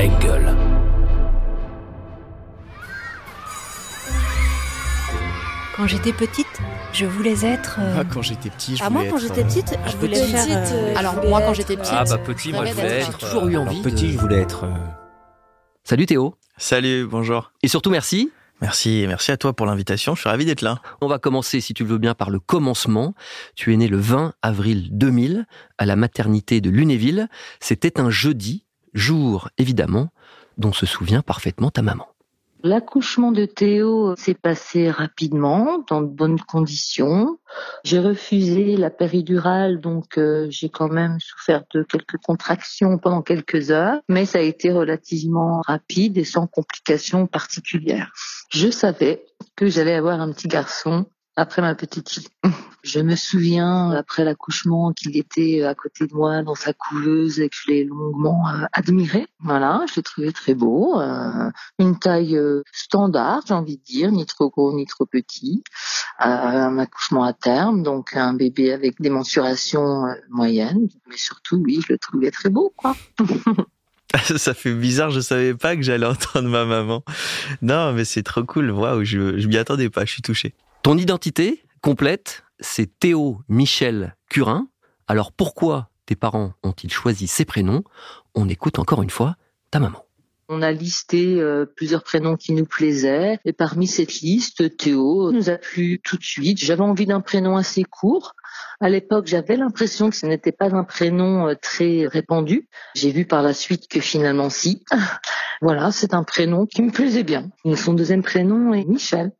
Engel. Quand j'étais petite, je voulais être. euh, Ah, quand j'étais petit, je Ah, voulais moi, quand être, j'étais euh, petite, je voulais petite, faire. euh, Alors, je voulais moi, quand j'étais petite. Ah bah petit, moi je voulais être. J'ai toujours eu euh, envie. alors, Petit, de- je voulais être. euh, Salut Théo. Salut, bonjour. Et surtout merci. Merci, merci à toi pour l'invitation. Je suis ravi d'être là. On va commencer, si tu le veux bien, par le commencement. Tu es né le 20 avril 2000 à la maternité de Lunéville. C'était un jeudi, jour évidemment, dont se souvient parfaitement ta maman. L'accouchement de Théo s'est passé rapidement, dans de bonnes conditions. J'ai refusé la péridurale, donc euh, j'ai quand même souffert de quelques contractions pendant quelques heures, mais ça a été relativement rapide et sans complications particulières. Je savais que j'allais avoir un petit garçon après ma petite fille. Je me souviens, après l'accouchement, qu'il était à côté de moi dans sa couveuse et que je l'ai longuement euh, admiré. Voilà, je l'ai trouvé très beau. euh, une taille euh, standard, j'ai envie de dire, ni trop gros ni trop petit. Un accouchement à terme, donc un bébé avec des mensurations moyennes, mais surtout, oui, je le trouvais très beau, quoi. Ça fait bizarre, je savais pas que j'allais entendre ma maman. Non, mais c'est trop cool. Waouh, je, je m'y attendais pas, je suis touché. Ton identité complète, c'est Théo Michel Curin. Alors pourquoi tes parents ont-ils choisi ces prénoms? On écoute encore une fois ta maman. On a listé euh, plusieurs prénoms qui nous plaisaient et parmi cette liste, Théo nous a plu tout de suite. J'avais envie d'un prénom assez court. À l'époque, j'avais l'impression que ce n'était pas un prénom euh, très répandu. J'ai vu par la suite que finalement si. Voilà, c'est un prénom qui me plaisait bien. Son deuxième prénom est Michel,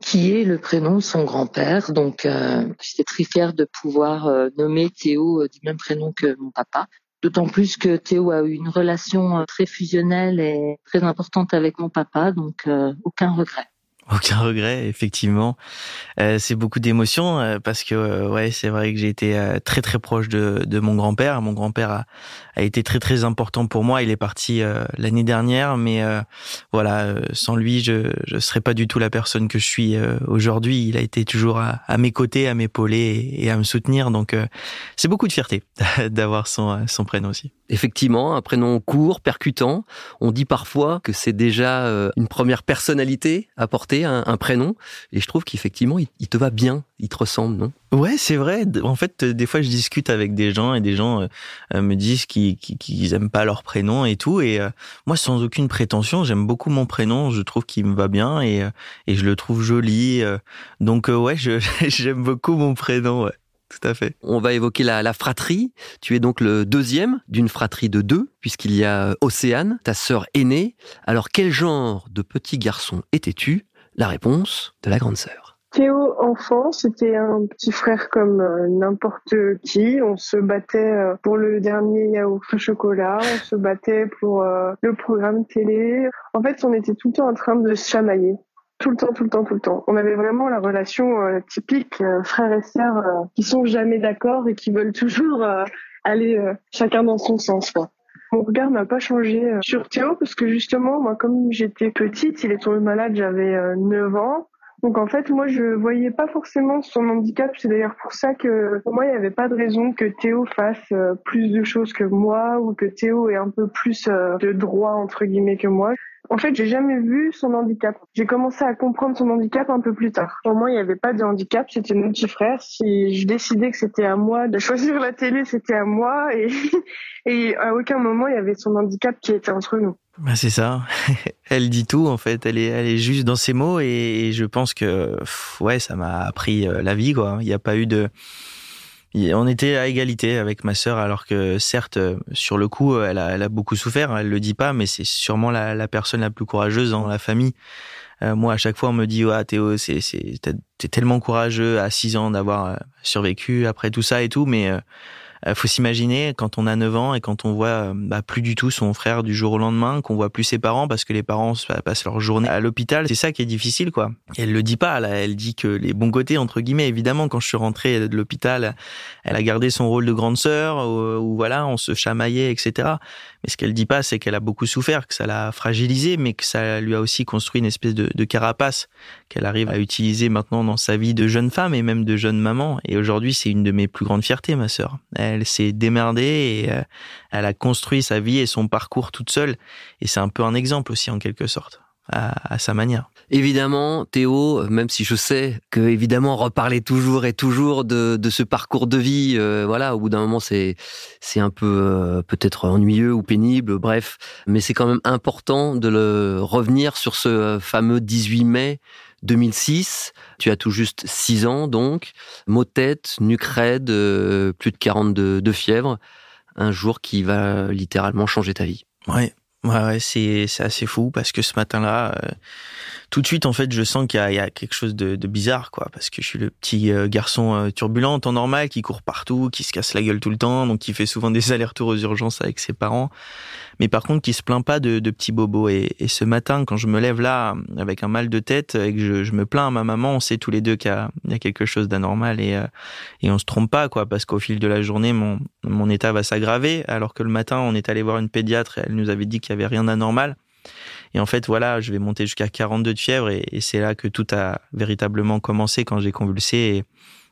qui est le prénom de son grand-père. Donc, euh, j'étais très fière de pouvoir euh, nommer Théo euh, du même prénom que mon papa. D'autant plus que Théo a eu une relation euh, très fusionnelle et très importante avec mon papa, donc aucun regret. Aucun regret, effectivement. Euh, c'est beaucoup d'émotions euh, parce que euh, ouais, c'est vrai que j'ai été euh, très très proche de, de mon grand-père. Mon grand-père a, a été très très important pour moi. Il est parti euh, l'année dernière, mais voilà, sans lui, je je serais pas du tout la personne que je suis aujourd'hui. Il a été toujours à, à mes côtés, à m'épauler et, à me soutenir. Donc c'est beaucoup de fierté d'avoir son son prénom aussi. Effectivement, un prénom court, percutant. On dit parfois que c'est déjà une première personnalité à porter, un, un prénom. Et je trouve qu'effectivement, il, il te va bien, il te ressemble, non? Ouais, c'est vrai. En fait, euh, des fois, je discute avec des gens et des gens euh, euh, me disent qu'ils qu'ils qu'ils aiment pas leur prénom et tout. Et euh, moi, sans aucune prétention, j'aime beaucoup mon prénom. Je trouve qu'il me va bien et et je le trouve joli. donc ouais, j'aime beaucoup mon prénom. Ouais, tout à fait. On va évoquer la, la fratrie. Tu es donc le deuxième d'une fratrie de deux, puisqu'il y a Océane, ta sœur aînée. Alors, quel genre de petit garçon étais-tu? La réponse de la grande sœur. Théo, enfant, c'était un petit frère comme euh, n'importe qui. On se battait euh, pour le dernier yaourt au chocolat, on se battait pour euh, le programme télé. En fait, on était tout le temps en train de se chamailler. Tout le temps, tout le temps, tout le temps. On avait vraiment la relation typique frères et sœurs euh, qui sont jamais d'accord et qui veulent toujours aller chacun dans son sens. Mon regard n'a pas changé euh, sur Théo parce que justement, moi, comme j'étais petite, il est tombé malade, j'avais euh, 9 ans. Donc en fait, moi, je voyais pas forcément son handicap. C'est d'ailleurs pour ça que pour moi, il n'y avait pas de raison que Théo fasse euh, plus de choses que moi ou que Théo ait un peu plus euh, de droits entre guillemets que moi. En fait, j'ai jamais vu son handicap. J'ai commencé à comprendre son handicap un peu plus tard. Pour moi, il n'y avait pas de handicap, c'était mon petit frère. Si je décidais que c'était à moi de choisir la télé, c'était à moi. Et, à aucun moment, il y avait son handicap qui était entre nous. Bah, c'est ça. elle dit tout en fait. Elle est, elle est juste dans ses mots et, je pense que ouais, ça m'a appris euh, la vie quoi. Il n'y a pas eu de, on était à égalité avec ma sœur alors que certes sur le coup elle a, elle a beaucoup souffert. Elle le dit pas, mais c'est sûrement la, la personne la plus courageuse dans la famille. Euh, moi, à chaque fois, on me dit, ouais, Théo, c'est, c'est, t'es tellement courageux à 6 ans d'avoir euh, survécu après tout ça et tout, mais euh, faut s'imaginer quand on a 9 ans et quand on voit euh, bah, plus du tout son frère du jour au lendemain, qu'on voit plus ses parents parce que les parents se- passent leur journée à l'hôpital, c'est ça qui est difficile, quoi. Et elle le dit pas, là, elle dit que les bons côtés, entre guillemets, évidemment, quand je suis rentré de l'hôpital, elle a gardé son rôle de grande sœur, où, où voilà, on se chamaillait, etc. Mais ce qu'elle dit pas, c'est qu'elle a beaucoup souffert, que ça l'a fragilisé, mais que ça lui a aussi construit une espèce de, de carapace qu'elle arrive à utiliser maintenant dans sa vie de jeune femme et même de jeune maman. Et aujourd'hui, c'est une de mes plus grandes fiertés, ma sœur. Elle s'est démerdée et euh, elle a construit sa vie et son parcours toute seule. Et c'est un peu un exemple aussi, en quelque sorte, à, à sa manière. Évidemment, Théo, même si je sais que évidemment reparler toujours et toujours de, de ce parcours de vie, euh, voilà, au bout d'un moment c'est c'est un peu euh, peut-être ennuyeux ou pénible, bref, mais c'est quand même important de le revenir sur ce fameux 18 mai 2006. Tu as tout juste 6 ans donc, maux de tête, nuque raide, euh, plus de 42 de fièvre, un jour qui va littéralement changer ta vie. Ouais, ouais, ouais c'est c'est assez fou parce que ce matin-là tout de suite, en fait, je sens qu'il y, a quelque chose de, bizarre, quoi, parce que je suis le petit euh, garçon euh, turbulent en normal, qui court partout, qui se casse la gueule tout le temps, donc qui fait souvent des allers-retours aux urgences avec ses parents, mais par contre, qui se plaint pas de, petits bobos. Et, ce matin, quand je me lève là avec un mal de tête et que je, je me plains à ma maman, on sait tous les deux qu'il y, y, a quelque chose d'anormal et euh, et on se trompe pas, quoi, parce qu'au fil de la journée, mon mon état va s'aggraver, alors que le matin, on est allé voir une pédiatre et elle nous avait dit qu'il y avait rien d'anormal. Et en fait, voilà, je vais monter jusqu'à 42 de fièvre et, c'est là que tout a véritablement commencé quand j'ai convulsé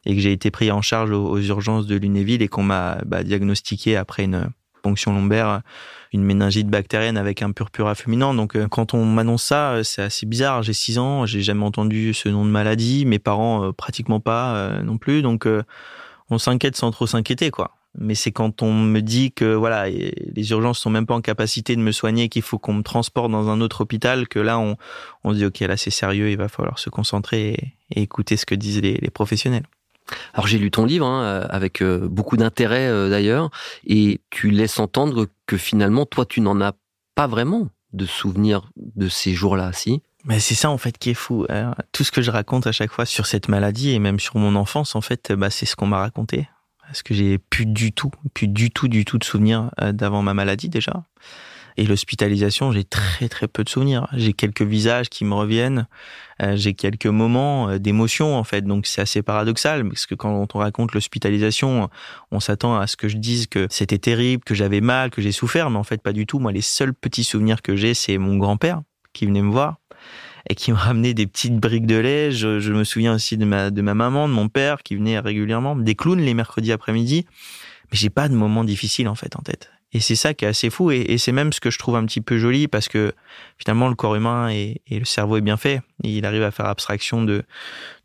et, que j'ai été pris en charge aux, urgences de Lunéville et qu'on m'a bah, diagnostiqué après une ponction lombaire, une méningite bactérienne avec un purpura fulminant. Donc, euh, quand on m'annonce ça, euh, c'est assez bizarre. J'ai 6 ans, j'ai jamais entendu ce nom de maladie, mes parents euh, pratiquement pas non plus. Donc, on s'inquiète sans trop s'inquiéter, quoi mais c'est quand on me dit que voilà les urgences sont même pas en capacité de me soigner qu'il faut qu'on me transporte dans un autre hôpital que là on on se dit ok là c'est sérieux il va falloir se concentrer et, et écouter ce que disent les, les professionnels. Alors j'ai lu ton livre hein, avec euh, beaucoup d'intérêt euh, d'ailleurs et tu laisses entendre que finalement toi tu n'en as pas vraiment de souvenirs de ces jours-là si? Mais c'est ça en fait qui est fou. Tout ce que je raconte à chaque fois sur cette maladie et même sur mon enfance, en fait, bah, c'est ce qu'on m'a raconté parce que j'ai plus du tout, plus du tout, du tout de souvenirs d'avant ma maladie déjà. Et l'hospitalisation, j'ai très très peu de souvenirs. J'ai quelques visages qui me reviennent, euh, j'ai quelques moments euh, d'émotion en fait. Donc c'est assez paradoxal parce que quand on raconte l'hospitalisation, on s'attend à ce que je dise que c'était terrible, que j'avais mal, que j'ai souffert, mais en fait pas du tout. Moi, les seuls petits souvenirs que j'ai, c'est mon grand-père qui venait me voir et qui me ramenait des petites briques de lait. Je, je, me souviens aussi de ma, de ma maman, de mon père qui venait régulièrement, des clowns les mercredis après-midi. Mais j'ai pas de moments difficiles en fait en tête. Et c'est ça qui est assez fou et, c'est même ce que je trouve un petit peu joli parce que finalement le corps humain et, et le cerveau est bien fait. il arrive à faire abstraction de,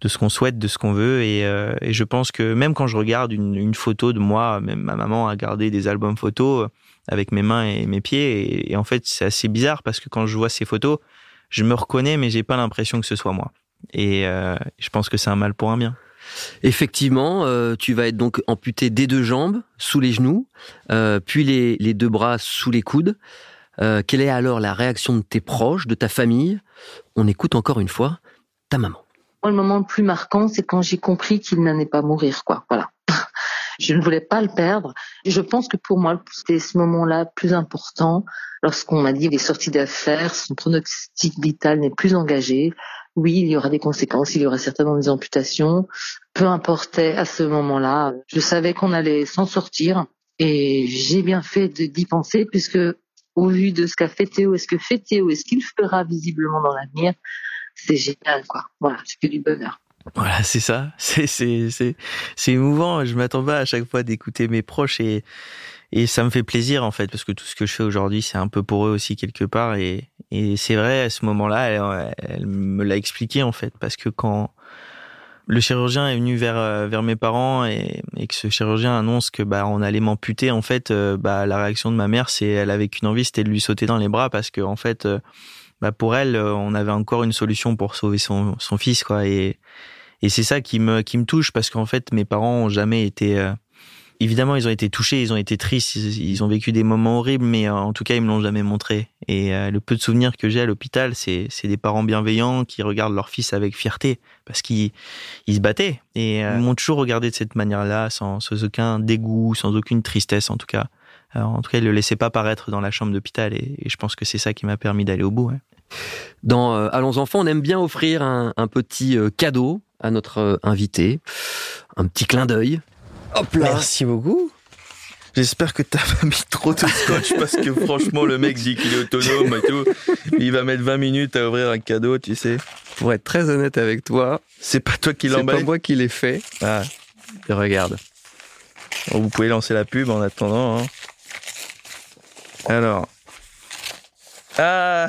de ce qu'on souhaite, de ce qu'on veut. Et, euh, et, je pense que même quand je regarde une, une, photo de moi, même ma maman a gardé des albums photos avec mes mains et mes pieds. Et en fait c'est assez bizarre parce que quand je vois ces photos, je me reconnais, mais j'ai pas l'impression que ce soit moi. Et euh, je pense que c'est un mal pour un bien. Effectivement, euh, tu vas être donc amputé des deux jambes, sous les genoux, euh, puis les, les, deux bras sous les coudes. Euh, quelle est alors la réaction de tes proches, de ta famille? On écoute encore une fois ta maman. Le moment le plus marquant, c'est quand j'ai compris qu'il n'allait pas mourir, quoi. Voilà. Je ne voulais pas le perdre. Je pense que pour moi, c'était ce moment-là plus important lorsqu'on m'a dit qu'il est sorti d'affaires, son pronostic vital n'est plus engagé. Oui, il y aura des conséquences, il y aura certainement des amputations. Peu importait à ce moment-là. Je savais qu'on allait s'en sortir et j'ai bien fait d'y penser puisque au vu de ce qu'a fait Théo et ce que fait Théo et ce qu'il fera visiblement dans l'avenir, c'est génial, quoi. Voilà, c'est que du bonheur. Voilà, c'est ça. C'est c'est c'est émouvant. Je m'attends pas à chaque fois d'écouter mes proches et et ça me fait plaisir en fait parce que tout ce que je fais aujourd'hui c'est un peu pour eux aussi quelque part et et c'est vrai à ce moment-là elle, elle me l'a expliqué en fait parce que quand le chirurgien est venu vers vers mes parents et, et que ce chirurgien annonce que bah on allait m'amputer en fait bah la réaction de ma mère c'est elle avait qu'une envie c'était de lui sauter dans les bras parce que en fait bah pour elle on avait encore une solution pour sauver son son fils quoi. Et et c'est ça qui me qui me touche parce qu'en fait mes parents ont jamais été euh, évidemment ils ont été touchés ils ont été tristes ils, ont vécu des moments horribles mais euh, en tout cas ils me l'ont jamais montré. Et euh, le peu de souvenirs que j'ai à l'hôpital c'est c'est des parents bienveillants qui regardent leur fils avec fierté parce qu'ils ils se battaient et ils m'ont toujours regardé de cette manière là sans, aucun dégoût sans aucune tristesse en tout cas. En tout cas ils le laissaient pas paraître dans la chambre d'hôpital et, je pense que c'est ça qui m'a permis d'aller au bout. Dans euh, Allons enfants, on aime bien offrir un, un petit euh, cadeau à notre euh, invité, un petit clin d'œil. Hop là. Merci beaucoup. J'espère que t'as pas mis trop de scotch parce que franchement, le mec dit qu'il est autonome et tout. Il va mettre 20 minutes à ouvrir un cadeau, tu sais. Pour être très honnête avec toi, C'est pas toi qui c'est pas l'emballe. moi qui l'ai fait. Ah, Et regarde. vous pouvez lancer la pub en attendant. hein. Alors. Ah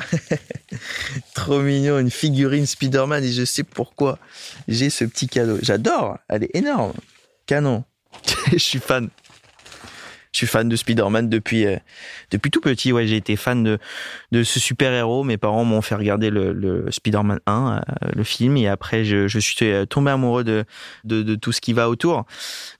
Trop mignon, une figurine Spider-Man et je sais pourquoi j'ai ce petit cadeau. J'adore, elle est énorme. Canon. je suis fan. Suis fan de Spider-Man depuis euh, depuis tout petit. Ouais, j'ai été fan de de ce super-héros. Mes parents m'ont fait regarder le, le Spider-Man 1, euh, le film, et après je, je suis tombé amoureux de, de de tout ce qui va autour.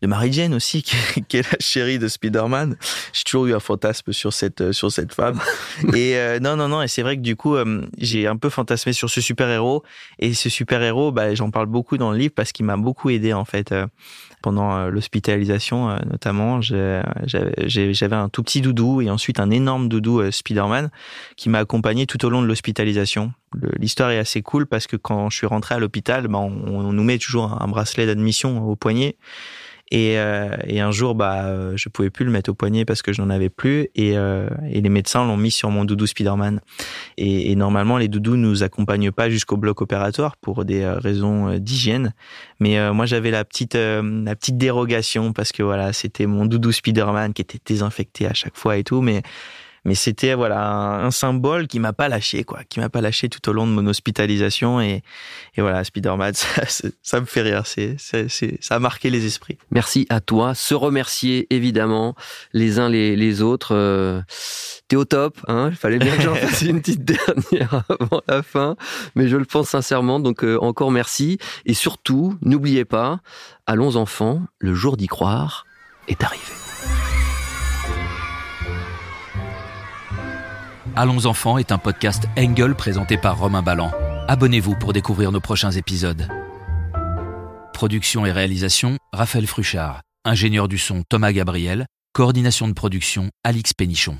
De Mary Jane aussi, qui, qui est la chérie de Spider-Man. J'ai toujours eu un fantasme sur cette euh, sur cette femme. et euh, non non non, et c'est vrai que du coup j'ai un peu fantasmé sur ce super-héros. Et ce super-héros, bah, j'en parle beaucoup dans le livre parce qu'il m'a beaucoup aidé en fait. pendant l'hospitalisation notamment, j'avais j'avais un tout petit doudou et ensuite un énorme doudou euh, Spider-Man qui m'a accompagné tout au long de l'hospitalisation. L'histoire est assez cool parce que quand je suis rentré à l'hôpital, bah, on, on nous met toujours un bracelet d'admission au poignet. Et, euh, et un jour, bah, euh, je pouvais plus le mettre au poignet parce que je n'en avais plus. Et, euh, et les médecins l'ont mis sur mon doudou Spider-Man. Et, et normalement, les doudous nous accompagnent pas jusqu'au bloc opératoire pour des euh, raisons euh, d'hygiène. Mais euh, moi, j'avais la petite, la petite dérogation parce que voilà, c'était mon doudou Spider-Man qui était désinfecté à chaque fois et tout. Mais mais c'était voilà un, un symbole qui m'a pas lâché quoi, qui m'a pas lâché tout au long de mon hospitalisation et, et voilà Spider-Man, ça, ça me fait rire, c'est, ça a marqué les esprits. Merci à toi. Se remercier évidemment les uns les, les autres. Euh, T'es au top. Hein Il fallait bien que j'en fasse une petite dernière avant la fin, mais je le pense sincèrement. Donc euh, encore merci et surtout n'oubliez pas, allons enfants, le jour d'y croire est arrivé. Allons enfants est un podcast Engel présenté par Romain Ballan. Abonnez-vous pour découvrir nos prochains épisodes. Production et réalisation, Raphaël Fruchard. Ingénieur du son, Thomas Gabriel. Coordination de production, Alix Pénichon.